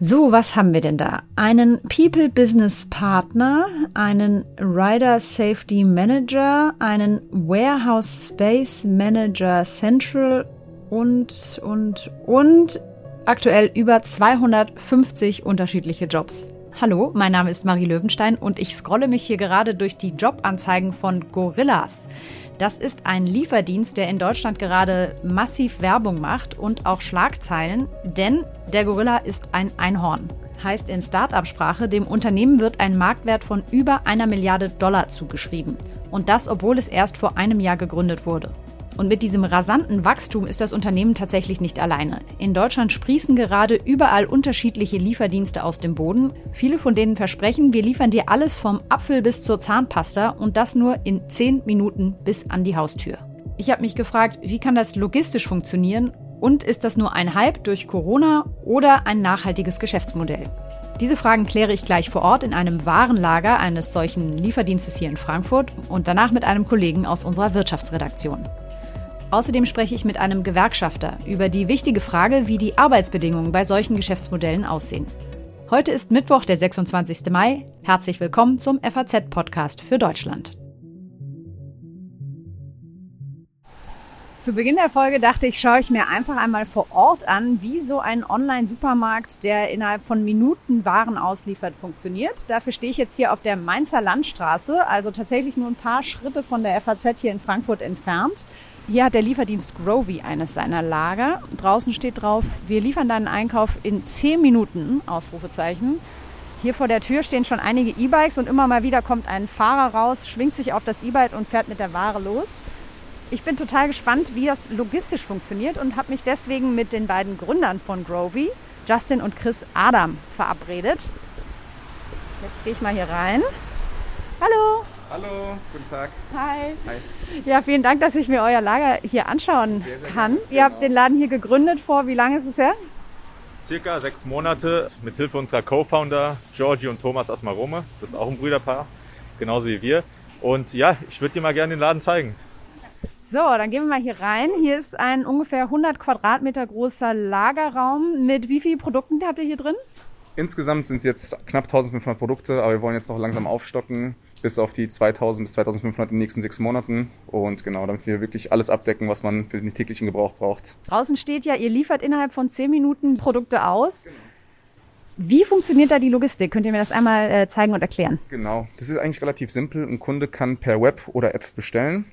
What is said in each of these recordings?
So, was haben wir denn da? Einen People Business Partner, einen Rider Safety Manager, einen Warehouse Space Manager Central und, und, und aktuell über 250 unterschiedliche Jobs. Hallo, mein Name ist Marie Löwenstein und ich scrolle mich hier gerade durch die Jobanzeigen von Gorillas. Das ist ein Lieferdienst, der in Deutschland gerade massiv Werbung macht und auch Schlagzeilen, denn der Gorilla ist ein Einhorn. Heißt in Start-up-Sprache, dem Unternehmen wird ein Marktwert von über einer Milliarde Dollar zugeschrieben. Und das, obwohl es erst vor einem Jahr gegründet wurde. Und mit diesem rasanten Wachstum ist das Unternehmen tatsächlich nicht alleine. In Deutschland sprießen gerade überall unterschiedliche Lieferdienste aus dem Boden. Viele von denen versprechen, wir liefern dir alles vom Apfel bis zur Zahnpasta und das nur in 10 Minuten bis an die Haustür. Ich habe mich gefragt, wie kann das logistisch funktionieren und ist das nur ein Hype durch Corona oder ein nachhaltiges Geschäftsmodell? Diese Fragen kläre ich gleich vor Ort in einem Warenlager eines solchen Lieferdienstes hier in Frankfurt und danach mit einem Kollegen aus unserer Wirtschaftsredaktion. Außerdem spreche ich mit einem Gewerkschafter über die wichtige Frage, wie die Arbeitsbedingungen bei solchen Geschäftsmodellen aussehen. Heute ist Mittwoch, der 26. Mai. Herzlich willkommen zum FAZ-Podcast für Deutschland. Zu Beginn der Folge dachte ich, schaue ich mir einfach einmal vor Ort an, wie so ein Online-Supermarkt, der innerhalb von Minuten Waren ausliefert, funktioniert. Dafür stehe ich jetzt hier auf der Mainzer Landstraße, also tatsächlich nur ein paar Schritte von der FAZ hier in Frankfurt entfernt. Hier hat der Lieferdienst Grovy eines seiner Lager. Draußen steht drauf, wir liefern deinen Einkauf in 10 Minuten, Ausrufezeichen. Hier vor der Tür stehen schon einige E-Bikes und immer mal wieder kommt ein Fahrer raus, schwingt sich auf das E-Bike und fährt mit der Ware los. Ich bin total gespannt, wie das logistisch funktioniert und habe mich deswegen mit den beiden Gründern von Grovy, Justin und Chris Adam, verabredet. Jetzt gehe ich mal hier rein. Hallo! Hallo, guten Tag. Hi. Hi. Ja, vielen Dank, dass ich mir euer Lager hier anschauen sehr, sehr kann. Gerne. Ihr genau. habt den Laden hier gegründet vor, wie lange ist es her? Circa sechs Monate mit Hilfe unserer Co-Founder Georgie und Thomas Asmarome. Das ist auch ein Brüderpaar, genauso wie wir. Und ja, ich würde dir mal gerne den Laden zeigen. So, dann gehen wir mal hier rein. Hier ist ein ungefähr 100 Quadratmeter großer Lagerraum. Mit wie vielen Produkten habt ihr hier drin? Insgesamt sind es jetzt knapp 1500 Produkte, aber wir wollen jetzt noch langsam aufstocken bis auf die 2000 bis 2500 in den nächsten sechs Monaten. Und genau, damit wir wirklich alles abdecken, was man für den täglichen Gebrauch braucht. Draußen steht ja, ihr liefert innerhalb von zehn Minuten Produkte aus. Genau. Wie funktioniert da die Logistik? Könnt ihr mir das einmal äh, zeigen und erklären? Genau, das ist eigentlich relativ simpel. Ein Kunde kann per Web oder App bestellen.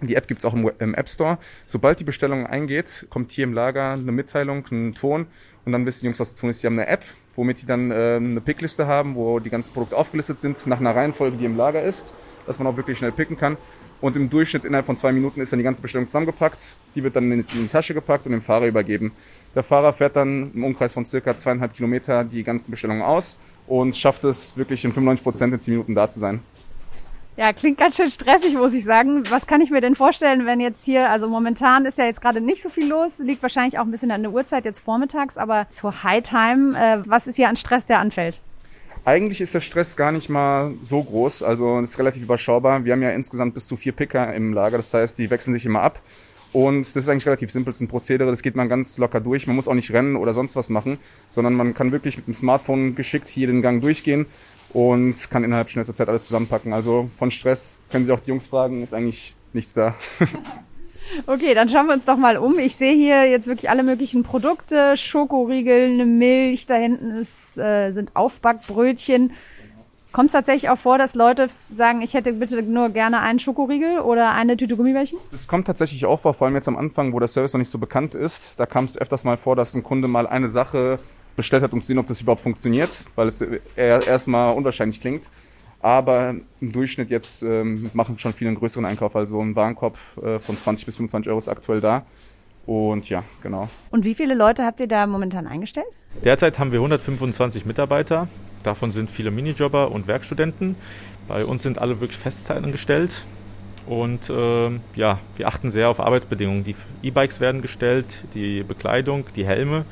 Die App gibt es auch im, im, App Store. Sobald die Bestellung eingeht, kommt hier im Lager eine Mitteilung, ein Ton und dann wissen die Jungs, was zu tun ist. Die haben eine App, womit die dann äh, eine Pickliste haben, wo die ganzen Produkte aufgelistet sind, nach einer Reihenfolge, die im Lager ist, dass man auch wirklich schnell picken kann. Und im Durchschnitt innerhalb von zwei Minuten ist dann die ganze Bestellung zusammengepackt. Die wird dann in die Tasche gepackt und dem Fahrer übergeben. Der Fahrer fährt dann im Umkreis von circa zweieinhalb Kilometer die ganzen Bestellungen aus und schafft es wirklich in 95 Prozent in zehn Minuten da zu sein. Ja, klingt ganz schön stressig, muss ich sagen. Was kann ich mir denn vorstellen, wenn jetzt hier, also momentan ist ja jetzt gerade nicht so viel los, liegt wahrscheinlich auch ein bisschen an der Uhrzeit jetzt vormittags, aber zur High Time, äh, was ist hier an Stress, der anfällt? Eigentlich ist der Stress gar nicht mal so groß, also ist relativ überschaubar. Wir haben ja insgesamt bis zu vier Picker im Lager, das heißt, die wechseln sich immer ab. Und das ist eigentlich relativ simpel, ist ein Prozedere, das geht man ganz locker durch. Man muss auch nicht rennen oder sonst was machen, sondern man kann wirklich mit dem Smartphone geschickt hier den Gang durchgehen und kann innerhalb schnellster Zeit alles zusammenpacken. Also von Stress können Sie auch die Jungs fragen, ist eigentlich nichts da. Okay, dann schauen wir uns doch mal um. Ich sehe hier jetzt wirklich alle möglichen Produkte, Schokoriegel, eine Milch, da hinten ist, äh, sind Aufbackbrötchen. Kommt es tatsächlich auch vor, dass Leute sagen, ich hätte bitte nur gerne einen Schokoriegel oder eine Tüte Gummibärchen? Das kommt tatsächlich auch vor, vor allem jetzt am Anfang, wo der Service noch nicht so bekannt ist. Da kam es öfters mal vor, dass ein Kunde mal eine Sache bestellt hat, um zu sehen, ob das überhaupt funktioniert, weil es erstmal unwahrscheinlich klingt. Aber im Durchschnitt jetzt ähm, machen schon viele einen größeren Einkauf, also ein Warenkorb äh, von 20 bis 25 Euro ist aktuell da. Und ja, genau. Und wie viele Leute habt ihr da momentan eingestellt? Derzeit haben wir 125 Mitarbeiter. Davon sind viele Minijobber und Werkstudenten. Bei uns sind alle wirklich Festzeit angestellt. Und äh, ja, wir achten sehr auf Arbeitsbedingungen. Die E-Bikes werden gestellt, die Bekleidung, die Helme.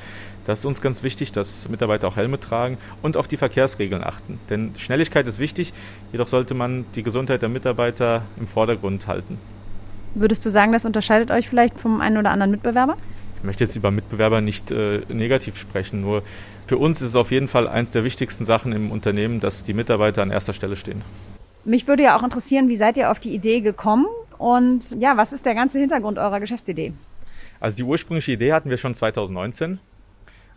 Das ist uns ganz wichtig, dass Mitarbeiter auch Helme tragen und auf die Verkehrsregeln achten. Denn Schnelligkeit ist wichtig, jedoch sollte man die Gesundheit der Mitarbeiter im Vordergrund halten. Würdest du sagen, das unterscheidet euch vielleicht vom einen oder anderen Mitbewerber? Ich möchte jetzt über Mitbewerber nicht äh, negativ sprechen, nur für uns ist es auf jeden Fall eines der wichtigsten Sachen im Unternehmen, dass die Mitarbeiter an erster Stelle stehen. Mich würde ja auch interessieren, wie seid ihr auf die Idee gekommen und ja, was ist der ganze Hintergrund eurer Geschäftsidee? Also die ursprüngliche Idee hatten wir schon 2019.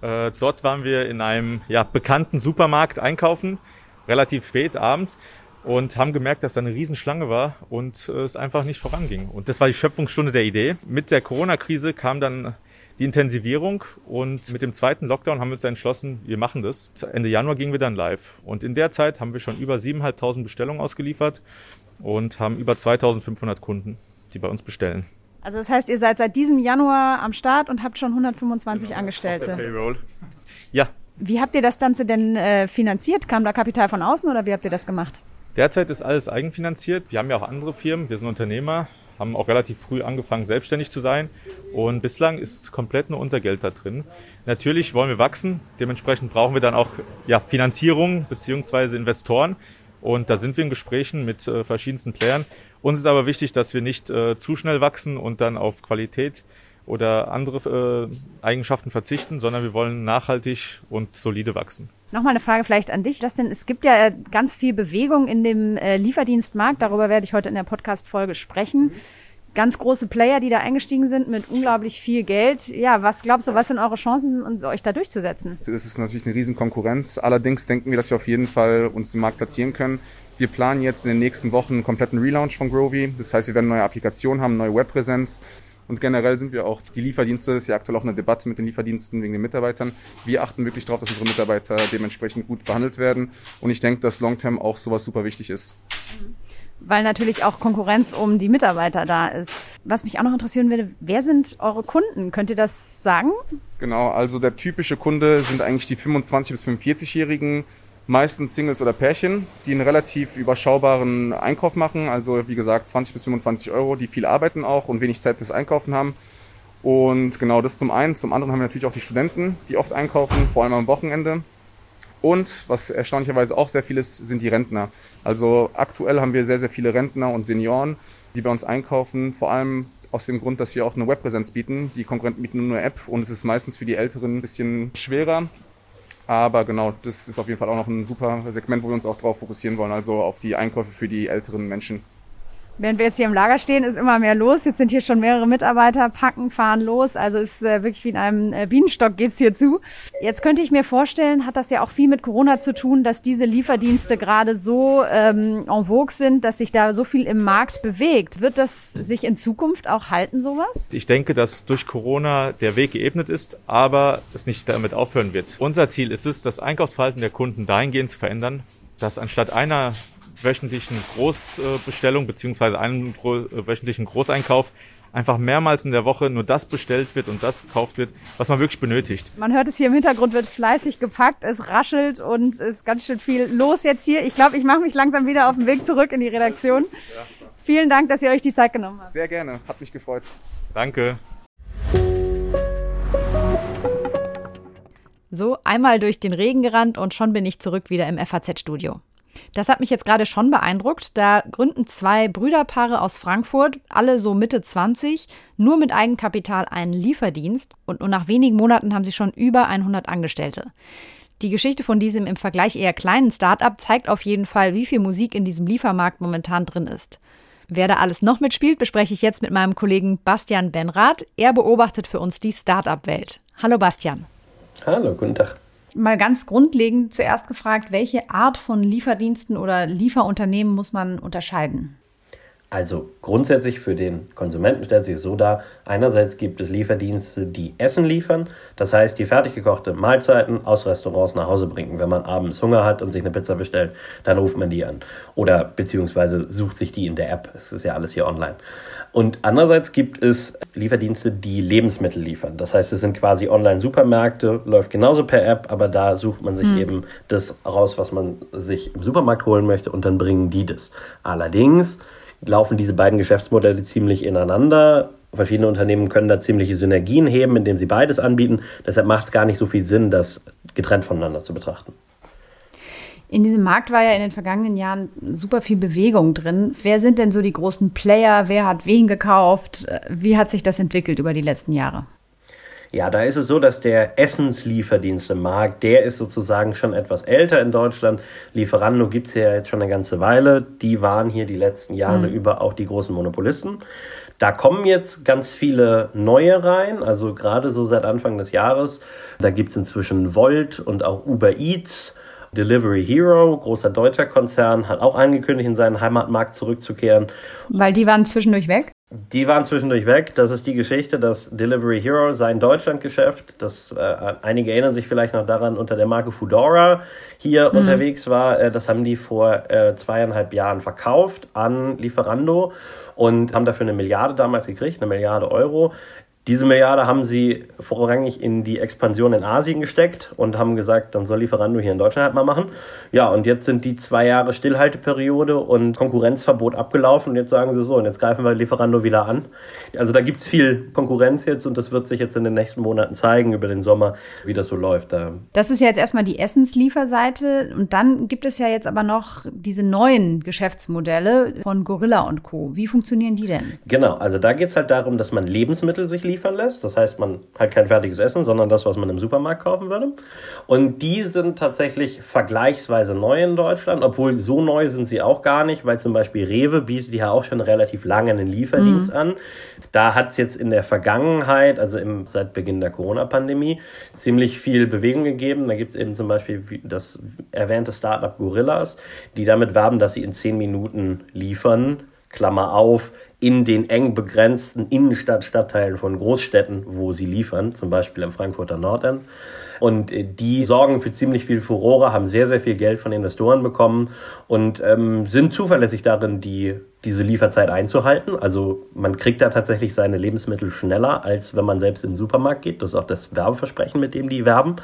Äh, dort waren wir in einem ja, bekannten Supermarkt einkaufen, relativ spät abends und haben gemerkt, dass da eine Riesenschlange war und äh, es einfach nicht voranging. Und das war die Schöpfungsstunde der Idee. Mit der Corona-Krise kam dann die Intensivierung und mit dem zweiten Lockdown haben wir uns entschlossen, wir machen das. Ende Januar gingen wir dann live und in der Zeit haben wir schon über 7.500 Bestellungen ausgeliefert und haben über 2.500 Kunden, die bei uns bestellen. Also das heißt, ihr seid seit diesem Januar am Start und habt schon 125 genau, Angestellte. Payroll. Ja. Wie habt ihr das Ganze denn äh, finanziert? Kam da Kapital von außen oder wie habt ihr das gemacht? Derzeit ist alles eigenfinanziert. Wir haben ja auch andere Firmen. Wir sind Unternehmer, haben auch relativ früh angefangen, selbstständig zu sein. Und bislang ist komplett nur unser Geld da drin. Natürlich wollen wir wachsen. Dementsprechend brauchen wir dann auch ja, Finanzierung beziehungsweise Investoren. Und da sind wir in Gesprächen mit äh, verschiedensten Playern. Uns ist aber wichtig, dass wir nicht äh, zu schnell wachsen und dann auf Qualität oder andere äh, Eigenschaften verzichten, sondern wir wollen nachhaltig und solide wachsen. Nochmal eine Frage vielleicht an dich, Justin. Es gibt ja ganz viel Bewegung in dem äh, Lieferdienstmarkt. Darüber werde ich heute in der Podcast-Folge sprechen. Ganz große Player, die da eingestiegen sind mit unglaublich viel Geld. Ja, was glaubst du, was sind eure Chancen, euch da durchzusetzen? Das ist natürlich eine Riesenkonkurrenz. Allerdings denken wir, dass wir auf jeden Fall uns im Markt platzieren können. Wir planen jetzt in den nächsten Wochen einen kompletten Relaunch von Grovy. Das heißt, wir werden neue Applikationen haben, neue Webpräsenz. Und generell sind wir auch, die Lieferdienste, das ist ja aktuell auch eine Debatte mit den Lieferdiensten wegen den Mitarbeitern. Wir achten wirklich darauf, dass unsere Mitarbeiter dementsprechend gut behandelt werden. Und ich denke, dass Longterm auch sowas super wichtig ist. Weil natürlich auch Konkurrenz um die Mitarbeiter da ist. Was mich auch noch interessieren würde, wer sind eure Kunden? Könnt ihr das sagen? Genau, also der typische Kunde sind eigentlich die 25- bis 45-Jährigen, meistens Singles oder Pärchen, die einen relativ überschaubaren Einkauf machen, also wie gesagt 20 bis 25 Euro, die viel arbeiten auch und wenig Zeit fürs Einkaufen haben. Und genau das zum einen. Zum anderen haben wir natürlich auch die Studenten, die oft einkaufen, vor allem am Wochenende. Und was erstaunlicherweise auch sehr viel ist, sind die Rentner. Also aktuell haben wir sehr, sehr viele Rentner und Senioren, die bei uns einkaufen, vor allem aus dem Grund, dass wir auch eine Webpräsenz bieten. Die Konkurrenten bieten nur eine App und es ist meistens für die Älteren ein bisschen schwerer. Aber genau, das ist auf jeden Fall auch noch ein super Segment, wo wir uns auch drauf fokussieren wollen, also auf die Einkäufe für die älteren Menschen. Während wir jetzt hier im Lager stehen, ist immer mehr los. Jetzt sind hier schon mehrere Mitarbeiter, packen, fahren los. Also ist äh, wirklich wie in einem äh, Bienenstock geht's hier zu. Jetzt könnte ich mir vorstellen, hat das ja auch viel mit Corona zu tun, dass diese Lieferdienste gerade so ähm, en vogue sind, dass sich da so viel im Markt bewegt. Wird das sich in Zukunft auch halten, sowas? Ich denke, dass durch Corona der Weg geebnet ist, aber es nicht damit aufhören wird. Unser Ziel ist es, das Einkaufsverhalten der Kunden dahingehend zu verändern, dass anstatt einer wöchentlichen Großbestellung beziehungsweise einem äh, wöchentlichen Großeinkauf einfach mehrmals in der Woche nur das bestellt wird und das gekauft wird, was man wirklich benötigt. Man hört es hier im Hintergrund, wird fleißig gepackt, es raschelt und es ist ganz schön viel los jetzt hier. Ich glaube, ich mache mich langsam wieder auf den Weg zurück in die Redaktion. Vielen Dank, dass ihr euch die Zeit genommen habt. Sehr gerne, hat mich gefreut. Danke. So, einmal durch den Regen gerannt und schon bin ich zurück wieder im FAZ-Studio. Das hat mich jetzt gerade schon beeindruckt. Da gründen zwei Brüderpaare aus Frankfurt, alle so Mitte 20, nur mit Eigenkapital einen Lieferdienst und nur nach wenigen Monaten haben sie schon über 100 Angestellte. Die Geschichte von diesem im Vergleich eher kleinen Start-up zeigt auf jeden Fall, wie viel Musik in diesem Liefermarkt momentan drin ist. Wer da alles noch mitspielt, bespreche ich jetzt mit meinem Kollegen Bastian Benrath. Er beobachtet für uns die Start-up-Welt. Hallo Bastian. Hallo, guten Tag mal ganz grundlegend zuerst gefragt, welche Art von Lieferdiensten oder Lieferunternehmen muss man unterscheiden? Also grundsätzlich für den Konsumenten stellt sich so dar, einerseits gibt es Lieferdienste, die Essen liefern, das heißt die fertig gekochte Mahlzeiten aus Restaurants nach Hause bringen. Wenn man abends Hunger hat und sich eine Pizza bestellt, dann ruft man die an. Oder beziehungsweise sucht sich die in der App. Es ist ja alles hier online. Und andererseits gibt es Lieferdienste, die Lebensmittel liefern. Das heißt, es sind quasi Online-Supermärkte, läuft genauso per App, aber da sucht man sich mhm. eben das raus, was man sich im Supermarkt holen möchte und dann bringen die das. Allerdings laufen diese beiden Geschäftsmodelle ziemlich ineinander. Verschiedene Unternehmen können da ziemliche Synergien heben, indem sie beides anbieten. Deshalb macht es gar nicht so viel Sinn, das getrennt voneinander zu betrachten. In diesem Markt war ja in den vergangenen Jahren super viel Bewegung drin. Wer sind denn so die großen Player? Wer hat wen gekauft? Wie hat sich das entwickelt über die letzten Jahre? Ja, da ist es so, dass der Essenslieferdienstemarkt, der ist sozusagen schon etwas älter in Deutschland. Lieferando gibt's ja jetzt schon eine ganze Weile. Die waren hier die letzten Jahre mhm. über auch die großen Monopolisten. Da kommen jetzt ganz viele neue rein, also gerade so seit Anfang des Jahres. Da gibt's inzwischen Volt und auch Uber Eats. Delivery Hero, großer deutscher Konzern, hat auch angekündigt, in seinen Heimatmarkt zurückzukehren. Weil die waren zwischendurch weg? Die waren zwischendurch weg. Das ist die Geschichte, dass Delivery Hero sein Deutschlandgeschäft, das äh, einige erinnern sich vielleicht noch daran, unter der Marke Foodora hier mhm. unterwegs war. Äh, das haben die vor äh, zweieinhalb Jahren verkauft an Lieferando und haben dafür eine Milliarde damals gekriegt, eine Milliarde Euro. Diese Milliarde haben sie vorrangig in die Expansion in Asien gesteckt und haben gesagt, dann soll Lieferando hier in Deutschland halt mal machen. Ja, und jetzt sind die zwei Jahre Stillhalteperiode und Konkurrenzverbot abgelaufen und jetzt sagen sie so, und jetzt greifen wir Lieferando wieder an. Also da gibt's viel Konkurrenz jetzt und das wird sich jetzt in den nächsten Monaten zeigen über den Sommer, wie das so läuft. Das ist ja jetzt erstmal die Essenslieferseite und dann gibt es ja jetzt aber noch diese neuen Geschäftsmodelle von Gorilla und Co. Wie funktionieren die denn? Genau, also da geht's halt darum, dass man Lebensmittel sich liefern lässt. Das heißt, man hat kein fertiges Essen, sondern das, was man im Supermarkt kaufen würde. Und die sind tatsächlich vergleichsweise neu in Deutschland, obwohl so neu sind sie auch gar nicht, weil zum Beispiel Rewe bietet ja auch schon relativ lange einen Lieferdienst mhm. an. Da hat es jetzt in der Vergangenheit, also im, seit Beginn der Corona-Pandemie, ziemlich viel Bewegung gegeben. Da gibt es eben zum Beispiel das erwähnte Startup Gorillas, die damit werben, dass sie in zehn Minuten liefern. Klammer auf, in den eng begrenzten Innenstadtstadtteilen von Großstädten, wo sie liefern, zum Beispiel im Frankfurter Nordend. Und äh, die sorgen für ziemlich viel Furore, haben sehr, sehr viel Geld von Investoren bekommen und ähm, sind zuverlässig darin, die, diese Lieferzeit einzuhalten. Also man kriegt da tatsächlich seine Lebensmittel schneller, als wenn man selbst in den Supermarkt geht. Das ist auch das Werbeversprechen, mit dem die werben.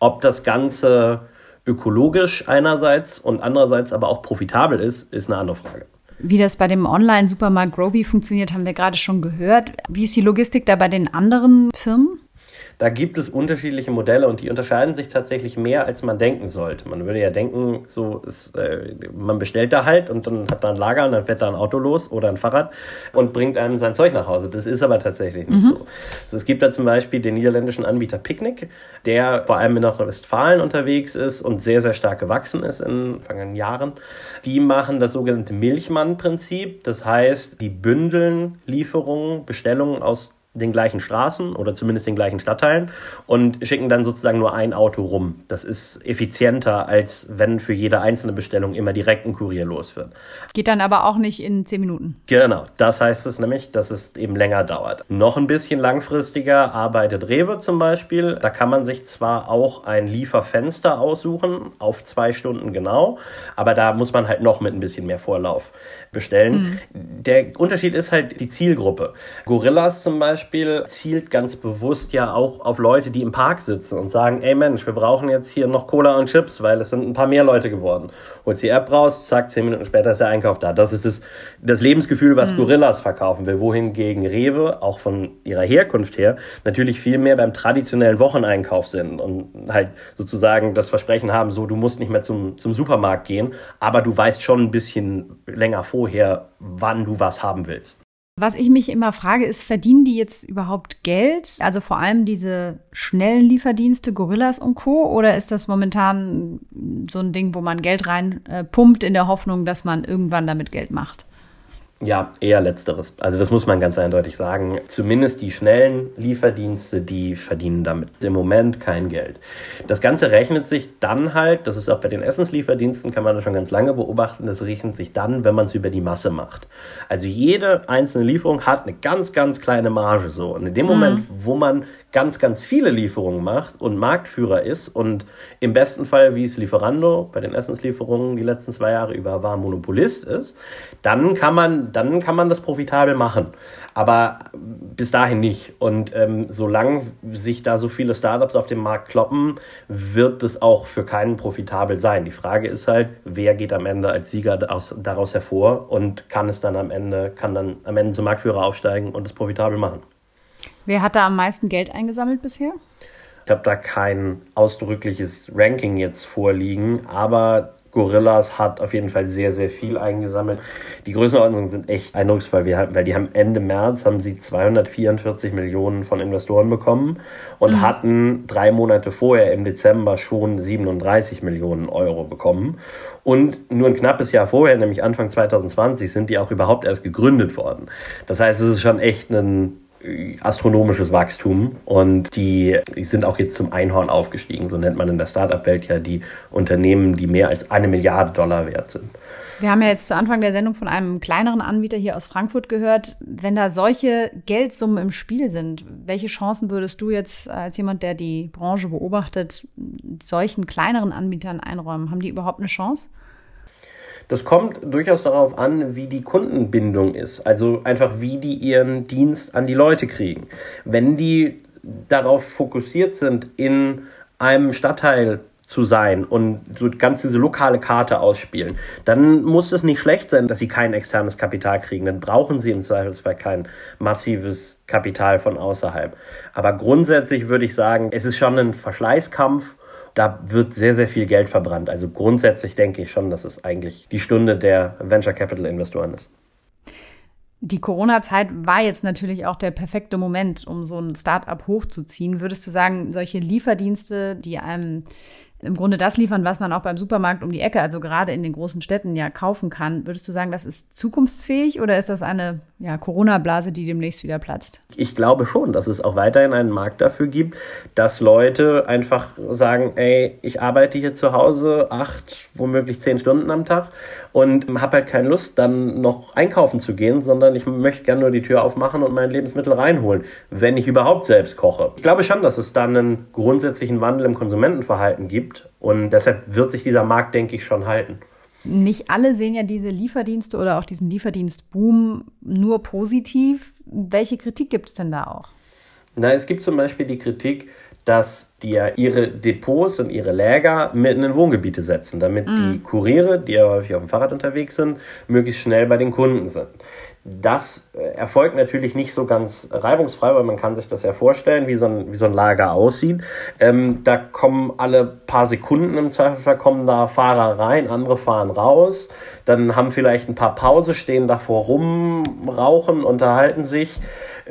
Ob das Ganze ökologisch einerseits und andererseits aber auch profitabel ist, ist eine andere Frage. Wie das bei dem Online-Supermarkt Groby funktioniert, haben wir gerade schon gehört. Wie ist die Logistik da bei den anderen Firmen? Da gibt es unterschiedliche Modelle und die unterscheiden sich tatsächlich mehr, als man denken sollte. Man würde ja denken, so ist, äh, man bestellt da halt und dann hat da ein Lager und dann fährt da ein Auto los oder ein Fahrrad und bringt einem sein Zeug nach Hause. Das ist aber tatsächlich nicht mhm. so. Also es gibt da zum Beispiel den niederländischen Anbieter Picnic, der vor allem in Nordrhein-Westfalen unterwegs ist und sehr, sehr stark gewachsen ist in vergangenen Jahren. Die machen das sogenannte Milchmann-Prinzip. Das heißt, die bündeln Lieferungen, Bestellungen aus den gleichen Straßen oder zumindest den gleichen Stadtteilen und schicken dann sozusagen nur ein Auto rum. Das ist effizienter, als wenn für jede einzelne Bestellung immer direkt ein Kurier los wird. Geht dann aber auch nicht in zehn Minuten. Genau, das heißt es nämlich, dass es eben länger dauert. Noch ein bisschen langfristiger arbeitet Rewe zum Beispiel. Da kann man sich zwar auch ein Lieferfenster aussuchen, auf zwei Stunden genau, aber da muss man halt noch mit ein bisschen mehr Vorlauf bestellen. Mhm. Der Unterschied ist halt die Zielgruppe. Gorillas zum Beispiel zielt ganz bewusst ja auch auf Leute, die im Park sitzen und sagen, ey Mensch, wir brauchen jetzt hier noch Cola und Chips, weil es sind ein paar mehr Leute geworden. Holt die App raus, zack, zehn Minuten später ist der Einkauf da. Das ist das, das Lebensgefühl, was mhm. Gorillas verkaufen will. Wohingegen Rewe, auch von ihrer Herkunft her, natürlich viel mehr beim traditionellen Wocheneinkauf sind und halt sozusagen das Versprechen haben, so, du musst nicht mehr zum, zum Supermarkt gehen, aber du weißt schon ein bisschen länger vor, vorher, wann du was haben willst. Was ich mich immer frage, ist, verdienen die jetzt überhaupt Geld? Also vor allem diese schnellen Lieferdienste, Gorillas und Co. Oder ist das momentan so ein Ding, wo man Geld reinpumpt äh, in der Hoffnung, dass man irgendwann damit Geld macht? Ja, eher letzteres. Also das muss man ganz eindeutig sagen. Zumindest die schnellen Lieferdienste, die verdienen damit im Moment kein Geld. Das Ganze rechnet sich dann halt, das ist auch bei den Essenslieferdiensten, kann man das schon ganz lange beobachten, das rechnet sich dann, wenn man es über die Masse macht. Also jede einzelne Lieferung hat eine ganz, ganz kleine Marge so. Und in dem Moment, mhm. wo man ganz, ganz viele Lieferungen macht und Marktführer ist und im besten Fall, wie es Lieferando bei den Essenslieferungen die letzten zwei Jahre über war, Monopolist ist, dann kann man, dann kann man das profitabel machen. Aber bis dahin nicht. Und ähm, solange sich da so viele Startups auf dem Markt kloppen, wird es auch für keinen profitabel sein. Die Frage ist halt, wer geht am Ende als Sieger daraus, daraus hervor und kann es dann am Ende, kann dann am Ende zum Marktführer aufsteigen und es profitabel machen. Wer hat da am meisten Geld eingesammelt bisher? Ich habe da kein ausdrückliches Ranking jetzt vorliegen, aber Gorillas hat auf jeden Fall sehr, sehr viel eingesammelt. Die Größenordnungen sind echt eindrucksvoll, weil die haben Ende März haben sie 244 Millionen von Investoren bekommen und mhm. hatten drei Monate vorher im Dezember schon 37 Millionen Euro bekommen. Und nur ein knappes Jahr vorher, nämlich Anfang 2020, sind die auch überhaupt erst gegründet worden. Das heißt, es ist schon echt ein astronomisches Wachstum und die, die sind auch jetzt zum Einhorn aufgestiegen, so nennt man in der Startup-Welt ja die Unternehmen, die mehr als eine Milliarde Dollar wert sind. Wir haben ja jetzt zu Anfang der Sendung von einem kleineren Anbieter hier aus Frankfurt gehört. Wenn da solche Geldsummen im Spiel sind, welche Chancen würdest du jetzt als jemand, der die Branche beobachtet, solchen kleineren Anbietern einräumen? Haben die überhaupt eine Chance? Das kommt durchaus darauf an, wie die Kundenbindung ist. Also einfach, wie die ihren Dienst an die Leute kriegen. Wenn die darauf fokussiert sind, in einem Stadtteil zu sein und so ganz diese lokale Karte ausspielen, dann muss es nicht schlecht sein, dass sie kein externes Kapital kriegen. Dann brauchen sie im Zweifelsfall kein massives Kapital von außerhalb. Aber grundsätzlich würde ich sagen, es ist schon ein Verschleißkampf da wird sehr, sehr viel Geld verbrannt. Also grundsätzlich denke ich schon, dass es eigentlich die Stunde der Venture Capital Investoren ist. Die Corona-Zeit war jetzt natürlich auch der perfekte Moment, um so ein Start-up hochzuziehen. Würdest du sagen, solche Lieferdienste, die einem im Grunde das liefern, was man auch beim Supermarkt um die Ecke, also gerade in den großen Städten ja kaufen kann. Würdest du sagen, das ist zukunftsfähig oder ist das eine ja, Corona-Blase, die demnächst wieder platzt? Ich glaube schon, dass es auch weiterhin einen Markt dafür gibt, dass Leute einfach sagen, ey, ich arbeite hier zu Hause acht, womöglich zehn Stunden am Tag und habe halt keine Lust, dann noch einkaufen zu gehen, sondern ich möchte gerne nur die Tür aufmachen und mein Lebensmittel reinholen, wenn ich überhaupt selbst koche. Ich glaube schon, dass es dann einen grundsätzlichen Wandel im Konsumentenverhalten gibt und deshalb wird sich dieser Markt, denke ich, schon halten. Nicht alle sehen ja diese Lieferdienste oder auch diesen Lieferdienstboom nur positiv. Welche Kritik gibt es denn da auch? Na, es gibt zum Beispiel die Kritik, dass die ja ihre Depots und ihre Läger mitten in Wohngebiete setzen, damit mm. die Kuriere, die ja häufig auf dem Fahrrad unterwegs sind, möglichst schnell bei den Kunden sind. Das äh, erfolgt natürlich nicht so ganz reibungsfrei, weil man kann sich das ja vorstellen, wie so ein, wie so ein Lager aussieht. Ähm, da kommen alle paar Sekunden im Zweifelsfall kommen da Fahrer rein, andere fahren raus, dann haben vielleicht ein paar Pause, stehen davor rum, rauchen, unterhalten sich.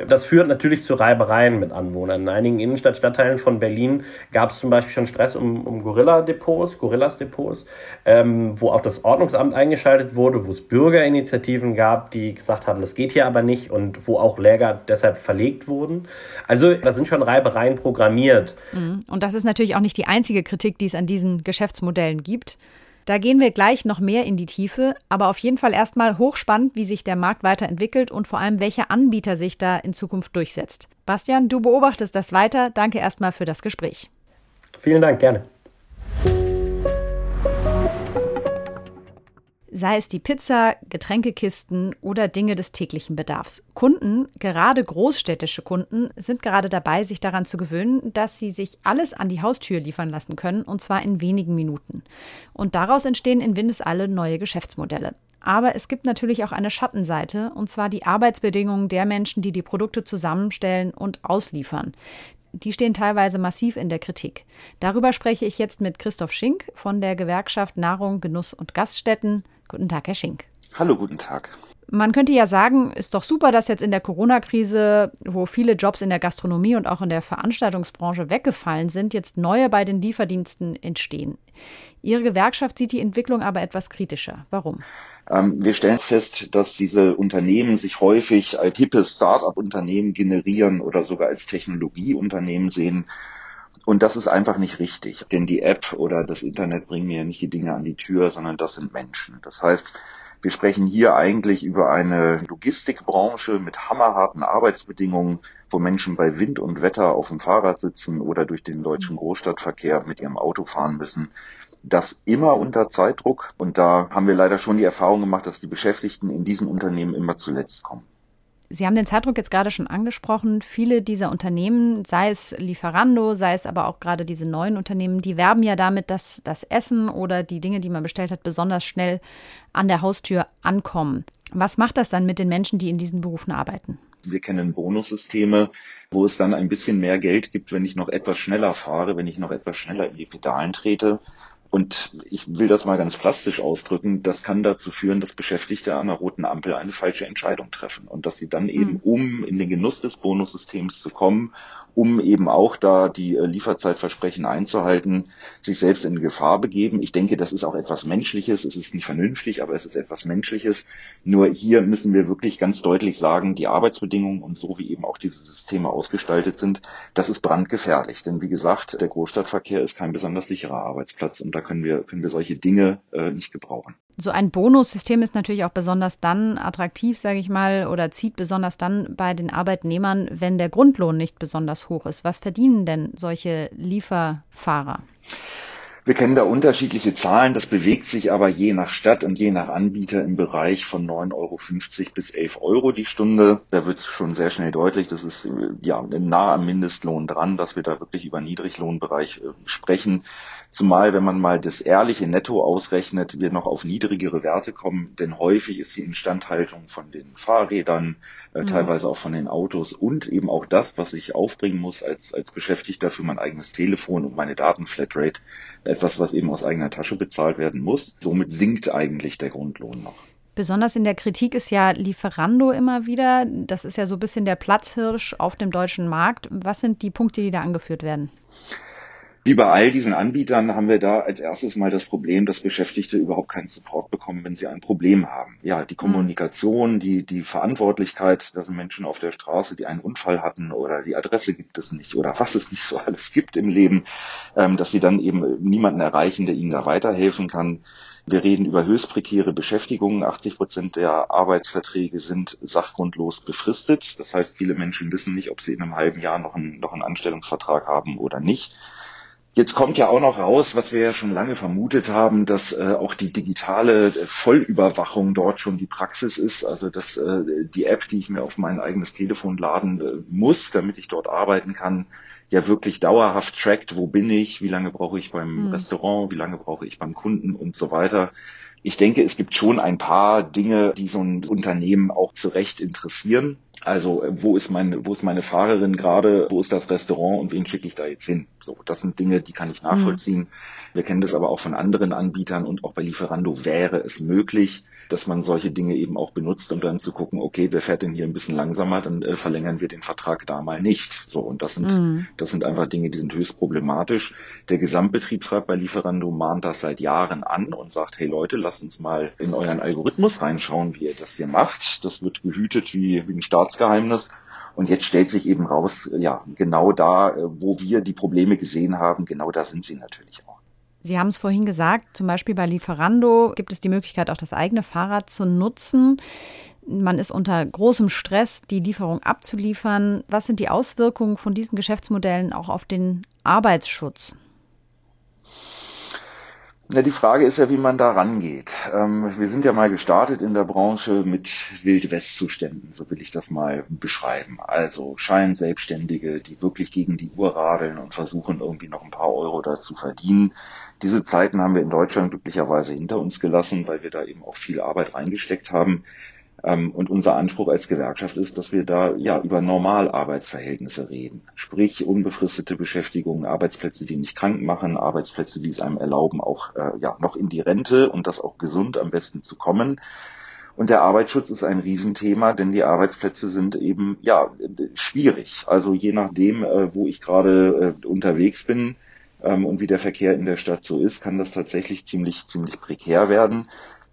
Das führt natürlich zu Reibereien mit Anwohnern. In einigen Innenstadtstadtteilen von Berlin gab es zum Beispiel schon Stress um, um Gorilla-Depots, Gorillas-Depots, ähm, wo auch das Ordnungsamt eingeschaltet wurde, wo es Bürgerinitiativen gab, die gesagt haben, das geht hier aber nicht und wo auch Läger deshalb verlegt wurden. Also da sind schon Reibereien programmiert. Mhm. Und das ist natürlich auch nicht die einzige Kritik, die es an diesen Geschäftsmodellen gibt. Da gehen wir gleich noch mehr in die Tiefe, aber auf jeden Fall erstmal hochspannend, wie sich der Markt weiterentwickelt und vor allem, welcher Anbieter sich da in Zukunft durchsetzt. Bastian, du beobachtest das weiter. Danke erstmal für das Gespräch. Vielen Dank, gerne. Sei es die Pizza, Getränkekisten oder Dinge des täglichen Bedarfs. Kunden, gerade großstädtische Kunden, sind gerade dabei, sich daran zu gewöhnen, dass sie sich alles an die Haustür liefern lassen können, und zwar in wenigen Minuten. Und daraus entstehen in Windesalle neue Geschäftsmodelle. Aber es gibt natürlich auch eine Schattenseite, und zwar die Arbeitsbedingungen der Menschen, die die Produkte zusammenstellen und ausliefern die stehen teilweise massiv in der Kritik. Darüber spreche ich jetzt mit Christoph Schink von der Gewerkschaft Nahrung, Genuss und Gaststätten. Guten Tag, Herr Schink. Hallo, guten Tag. Man könnte ja sagen, ist doch super, dass jetzt in der Corona-Krise, wo viele Jobs in der Gastronomie und auch in der Veranstaltungsbranche weggefallen sind, jetzt neue bei den Lieferdiensten entstehen. Ihre Gewerkschaft sieht die Entwicklung aber etwas kritischer. Warum? Ähm, wir stellen fest, dass diese Unternehmen sich häufig als hippe Start-up-Unternehmen generieren oder sogar als Technologieunternehmen sehen. Und das ist einfach nicht richtig, denn die App oder das Internet bringen mir ja nicht die Dinge an die Tür, sondern das sind Menschen. Das heißt, wir sprechen hier eigentlich über eine Logistikbranche mit hammerharten Arbeitsbedingungen, wo Menschen bei Wind und Wetter auf dem Fahrrad sitzen oder durch den deutschen Großstadtverkehr mit ihrem Auto fahren müssen das immer unter Zeitdruck. Und da haben wir leider schon die Erfahrung gemacht, dass die Beschäftigten in diesen Unternehmen immer zuletzt kommen. Sie haben den Zeitdruck jetzt gerade schon angesprochen. Viele dieser Unternehmen, sei es Lieferando, sei es aber auch gerade diese neuen Unternehmen, die werben ja damit, dass das Essen oder die Dinge, die man bestellt hat, besonders schnell an der Haustür ankommen. Was macht das dann mit den Menschen, die in diesen Berufen arbeiten? Wir kennen Bonussysteme, wo es dann ein bisschen mehr Geld gibt, wenn ich noch etwas schneller fahre, wenn ich noch etwas schneller in die Pedalen trete. Und ich will das mal ganz plastisch ausdrücken, das kann dazu führen, dass Beschäftigte an einer roten Ampel eine falsche Entscheidung treffen. Und dass sie dann eben, um in den Genuss des Bonussystems zu kommen, um eben auch da die äh, Lieferzeitversprechen einzuhalten, sich selbst in Gefahr begeben. Ich denke, das ist auch etwas Menschliches. Es ist nicht vernünftig, aber es ist etwas Menschliches. Nur hier müssen wir wirklich ganz deutlich sagen, die Arbeitsbedingungen und so wie eben auch diese Systeme ausgestaltet sind, das ist brandgefährlich. Denn wie gesagt, der Großstadtverkehr ist kein besonders sicherer Arbeitsplatz und da können wir, können wir solche Dinge äh, nicht gebrauchen. So ein Bonussystem ist natürlich auch besonders dann attraktiv, sage ich mal, oder zieht besonders dann bei den Arbeitnehmern, wenn der Grundlohn nicht besonders hoch ist. Was verdienen denn solche Lieferfahrer? Wir kennen da unterschiedliche Zahlen, das bewegt sich aber je nach Stadt und je nach Anbieter im Bereich von 9,50 Euro bis 11 Euro die Stunde. Da wird schon sehr schnell deutlich, das ist ja nah am Mindestlohn dran, dass wir da wirklich über Niedriglohnbereich äh, sprechen. Zumal, wenn man mal das ehrliche Netto ausrechnet, wir noch auf niedrigere Werte kommen, denn häufig ist die Instandhaltung von den Fahrrädern, äh, mhm. teilweise auch von den Autos und eben auch das, was ich aufbringen muss als, als Beschäftigter für mein eigenes Telefon und meine Datenflatrate, etwas, was eben aus eigener Tasche bezahlt werden muss. Somit sinkt eigentlich der Grundlohn noch. Besonders in der Kritik ist ja Lieferando immer wieder. Das ist ja so ein bisschen der Platzhirsch auf dem deutschen Markt. Was sind die Punkte, die da angeführt werden? Wie bei all diesen Anbietern haben wir da als erstes mal das Problem, dass Beschäftigte überhaupt keinen Support bekommen, wenn sie ein Problem haben. Ja, die Kommunikation, die, die Verantwortlichkeit, da sind Menschen auf der Straße, die einen Unfall hatten oder die Adresse gibt es nicht oder was es nicht so alles gibt im Leben, ähm, dass sie dann eben niemanden erreichen, der ihnen da weiterhelfen kann. Wir reden über höchst prekäre Beschäftigungen. 80 Prozent der Arbeitsverträge sind sachgrundlos befristet. Das heißt, viele Menschen wissen nicht, ob sie in einem halben Jahr noch einen, noch einen Anstellungsvertrag haben oder nicht. Jetzt kommt ja auch noch raus, was wir ja schon lange vermutet haben, dass äh, auch die digitale äh, Vollüberwachung dort schon die Praxis ist. Also dass äh, die App, die ich mir auf mein eigenes Telefon laden äh, muss, damit ich dort arbeiten kann, ja wirklich dauerhaft trackt, wo bin ich, wie lange brauche ich beim mhm. Restaurant, wie lange brauche ich beim Kunden und so weiter. Ich denke, es gibt schon ein paar Dinge, die so ein Unternehmen auch zu Recht interessieren. Also wo ist meine, wo ist meine Fahrerin gerade, wo ist das Restaurant und wen schicke ich da jetzt hin? So, das sind Dinge, die kann ich nachvollziehen. Mhm. Wir kennen das aber auch von anderen Anbietern und auch bei Lieferando wäre es möglich, dass man solche Dinge eben auch benutzt, um dann zu gucken, okay, wer fährt denn hier ein bisschen langsamer, dann äh, verlängern wir den Vertrag da mal nicht. So, und das sind, mhm. das sind einfach Dinge, die sind höchst problematisch. Der Gesamtbetriebsrat bei Lieferando mahnt das seit Jahren an und sagt, hey Leute, lasst uns mal in euren Algorithmus reinschauen, wie ihr das hier macht. Das wird gehütet wie, wie ein Staatsgeheimnis. Und jetzt stellt sich eben raus, ja, genau da, äh, wo wir die Probleme gesehen haben, genau da sind sie natürlich auch. Sie haben es vorhin gesagt, zum Beispiel bei Lieferando gibt es die Möglichkeit, auch das eigene Fahrrad zu nutzen. Man ist unter großem Stress, die Lieferung abzuliefern. Was sind die Auswirkungen von diesen Geschäftsmodellen auch auf den Arbeitsschutz? Na, die Frage ist ja, wie man da rangeht. Ähm, wir sind ja mal gestartet in der Branche mit Wild-West-Zuständen, so will ich das mal beschreiben. Also Scheinselbstständige, die wirklich gegen die Uhr radeln und versuchen irgendwie noch ein paar Euro da zu verdienen. Diese Zeiten haben wir in Deutschland glücklicherweise hinter uns gelassen, weil wir da eben auch viel Arbeit reingesteckt haben. Ähm, und unser Anspruch als Gewerkschaft ist, dass wir da ja über Normalarbeitsverhältnisse reden. Sprich unbefristete Beschäftigung, Arbeitsplätze, die nicht krank machen, Arbeitsplätze, die es einem erlauben, auch äh, ja noch in die Rente und das auch gesund am besten zu kommen. Und der Arbeitsschutz ist ein Riesenthema, denn die Arbeitsplätze sind eben ja schwierig. Also je nachdem, äh, wo ich gerade äh, unterwegs bin ähm, und wie der Verkehr in der Stadt so ist, kann das tatsächlich ziemlich ziemlich prekär werden.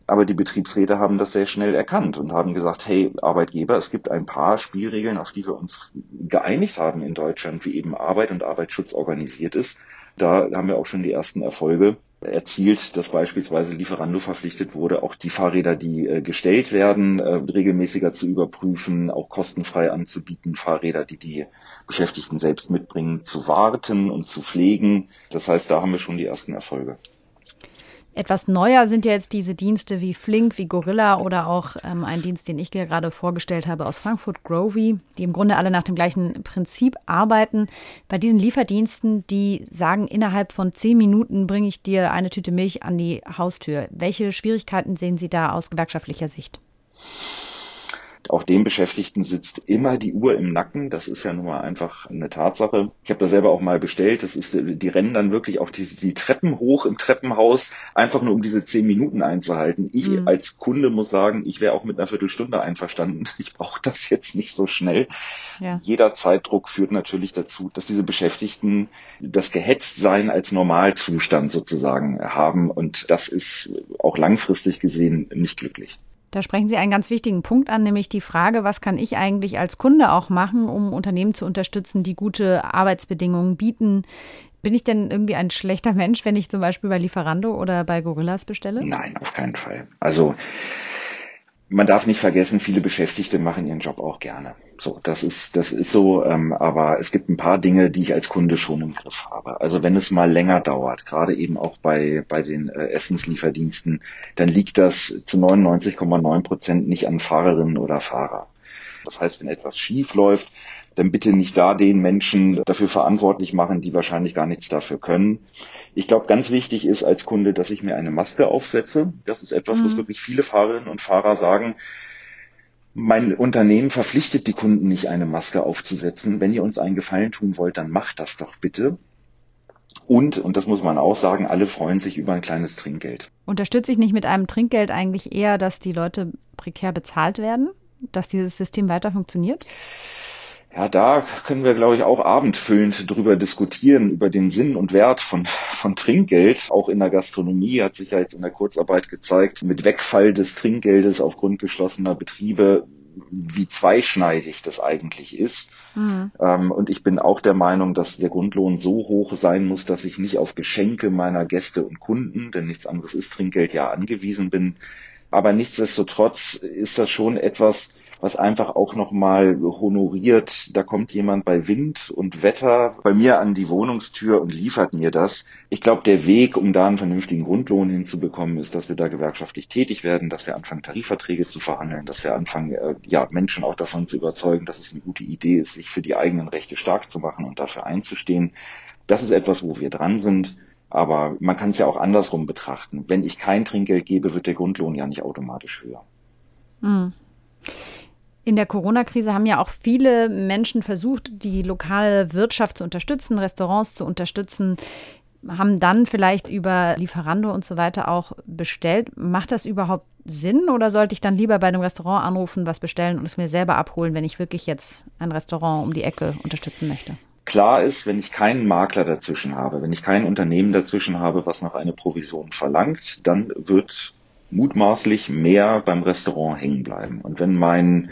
Aber die Betriebsräte haben das sehr schnell erkannt und haben gesagt, hey Arbeitgeber, es gibt ein paar Spielregeln, auf die wir uns geeinigt haben in Deutschland, wie eben Arbeit und Arbeitsschutz organisiert ist. Da haben wir auch schon die ersten Erfolge erzielt, dass beispielsweise Lieferando verpflichtet wurde, auch die Fahrräder, die äh, gestellt werden, äh, regelmäßiger zu überprüfen, auch kostenfrei anzubieten, Fahrräder, die die Beschäftigten selbst mitbringen, zu warten und zu pflegen. Das heißt, da haben wir schon die ersten Erfolge. Etwas neuer sind ja jetzt diese Dienste wie Flink, wie Gorilla oder auch ähm, ein Dienst, den ich gerade vorgestellt habe aus Frankfurt, Grovy, die im Grunde alle nach dem gleichen Prinzip arbeiten. Bei diesen Lieferdiensten, die sagen, innerhalb von zehn Minuten bringe ich dir eine Tüte Milch an die Haustür. Welche Schwierigkeiten sehen Sie da aus gewerkschaftlicher Sicht? Auch dem Beschäftigten sitzt immer die Uhr im Nacken. Das ist ja nun mal einfach eine Tatsache. Ich habe das selber auch mal bestellt. Das ist, die rennen dann wirklich auch die, die Treppen hoch im Treppenhaus, einfach nur um diese zehn Minuten einzuhalten. Ich mhm. als Kunde muss sagen, ich wäre auch mit einer Viertelstunde einverstanden. Ich brauche das jetzt nicht so schnell. Ja. Jeder Zeitdruck führt natürlich dazu, dass diese Beschäftigten das Gehetztsein als Normalzustand sozusagen haben. Und das ist auch langfristig gesehen nicht glücklich. Da sprechen Sie einen ganz wichtigen Punkt an, nämlich die Frage, was kann ich eigentlich als Kunde auch machen, um Unternehmen zu unterstützen, die gute Arbeitsbedingungen bieten. Bin ich denn irgendwie ein schlechter Mensch, wenn ich zum Beispiel bei Lieferando oder bei Gorillas bestelle? Nein, auf keinen Fall. Also man darf nicht vergessen, viele Beschäftigte machen ihren Job auch gerne. So, das ist, das ist so, ähm, aber es gibt ein paar Dinge, die ich als Kunde schon im Griff habe. Also wenn es mal länger dauert, gerade eben auch bei, bei den äh, Essenslieferdiensten, dann liegt das zu 99,9 Prozent nicht an Fahrerinnen oder Fahrer. Das heißt, wenn etwas schief läuft, dann bitte nicht da den Menschen dafür verantwortlich machen, die wahrscheinlich gar nichts dafür können. Ich glaube, ganz wichtig ist als Kunde, dass ich mir eine Maske aufsetze. Das ist etwas, mhm. was wirklich viele Fahrerinnen und Fahrer sagen. Mein Unternehmen verpflichtet die Kunden nicht, eine Maske aufzusetzen. Wenn ihr uns einen Gefallen tun wollt, dann macht das doch bitte. Und, und das muss man auch sagen, alle freuen sich über ein kleines Trinkgeld. Unterstütze ich nicht mit einem Trinkgeld eigentlich eher, dass die Leute prekär bezahlt werden? Dass dieses System weiter funktioniert? Ja, da können wir, glaube ich, auch abendfüllend drüber diskutieren, über den Sinn und Wert von, von Trinkgeld. Auch in der Gastronomie hat sich ja jetzt in der Kurzarbeit gezeigt, mit Wegfall des Trinkgeldes aufgrund geschlossener Betriebe, wie zweischneidig das eigentlich ist. Mhm. Ähm, und ich bin auch der Meinung, dass der Grundlohn so hoch sein muss, dass ich nicht auf Geschenke meiner Gäste und Kunden, denn nichts anderes ist Trinkgeld ja angewiesen bin. Aber nichtsdestotrotz ist das schon etwas, was einfach auch nochmal honoriert. Da kommt jemand bei Wind und Wetter bei mir an die Wohnungstür und liefert mir das. Ich glaube, der Weg, um da einen vernünftigen Grundlohn hinzubekommen, ist, dass wir da gewerkschaftlich tätig werden, dass wir anfangen, Tarifverträge zu verhandeln, dass wir anfangen, äh, ja, Menschen auch davon zu überzeugen, dass es eine gute Idee ist, sich für die eigenen Rechte stark zu machen und dafür einzustehen. Das ist etwas, wo wir dran sind. Aber man kann es ja auch andersrum betrachten. Wenn ich kein Trinkgeld gebe, wird der Grundlohn ja nicht automatisch höher. Mhm. In der Corona-Krise haben ja auch viele Menschen versucht, die lokale Wirtschaft zu unterstützen, Restaurants zu unterstützen, haben dann vielleicht über Lieferando und so weiter auch bestellt. Macht das überhaupt Sinn oder sollte ich dann lieber bei einem Restaurant anrufen, was bestellen und es mir selber abholen, wenn ich wirklich jetzt ein Restaurant um die Ecke unterstützen möchte? Klar ist, wenn ich keinen Makler dazwischen habe, wenn ich kein Unternehmen dazwischen habe, was noch eine Provision verlangt, dann wird mutmaßlich mehr beim Restaurant hängen bleiben. Und wenn mein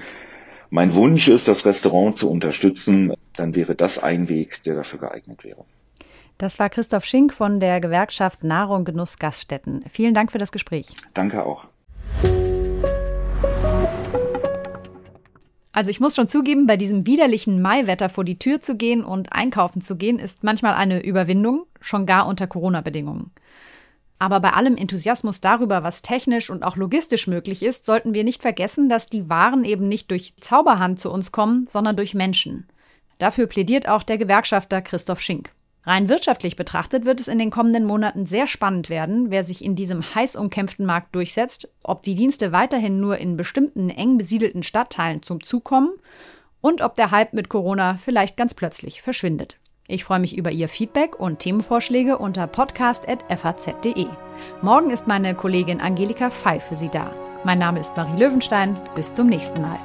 mein Wunsch ist, das Restaurant zu unterstützen, dann wäre das ein Weg, der dafür geeignet wäre. Das war Christoph Schink von der Gewerkschaft Nahrung Genuss Gaststätten. Vielen Dank für das Gespräch. Danke auch. Also ich muss schon zugeben, bei diesem widerlichen Maiwetter vor die Tür zu gehen und einkaufen zu gehen, ist manchmal eine Überwindung, schon gar unter Corona-Bedingungen. Aber bei allem Enthusiasmus darüber, was technisch und auch logistisch möglich ist, sollten wir nicht vergessen, dass die Waren eben nicht durch Zauberhand zu uns kommen, sondern durch Menschen. Dafür plädiert auch der Gewerkschafter Christoph Schink. Rein wirtschaftlich betrachtet wird es in den kommenden Monaten sehr spannend werden, wer sich in diesem heiß umkämpften Markt durchsetzt, ob die Dienste weiterhin nur in bestimmten eng besiedelten Stadtteilen zum Zug kommen und ob der Hype mit Corona vielleicht ganz plötzlich verschwindet. Ich freue mich über Ihr Feedback und Themenvorschläge unter podcast.faz.de. Morgen ist meine Kollegin Angelika Fei für Sie da. Mein Name ist Marie Löwenstein. Bis zum nächsten Mal.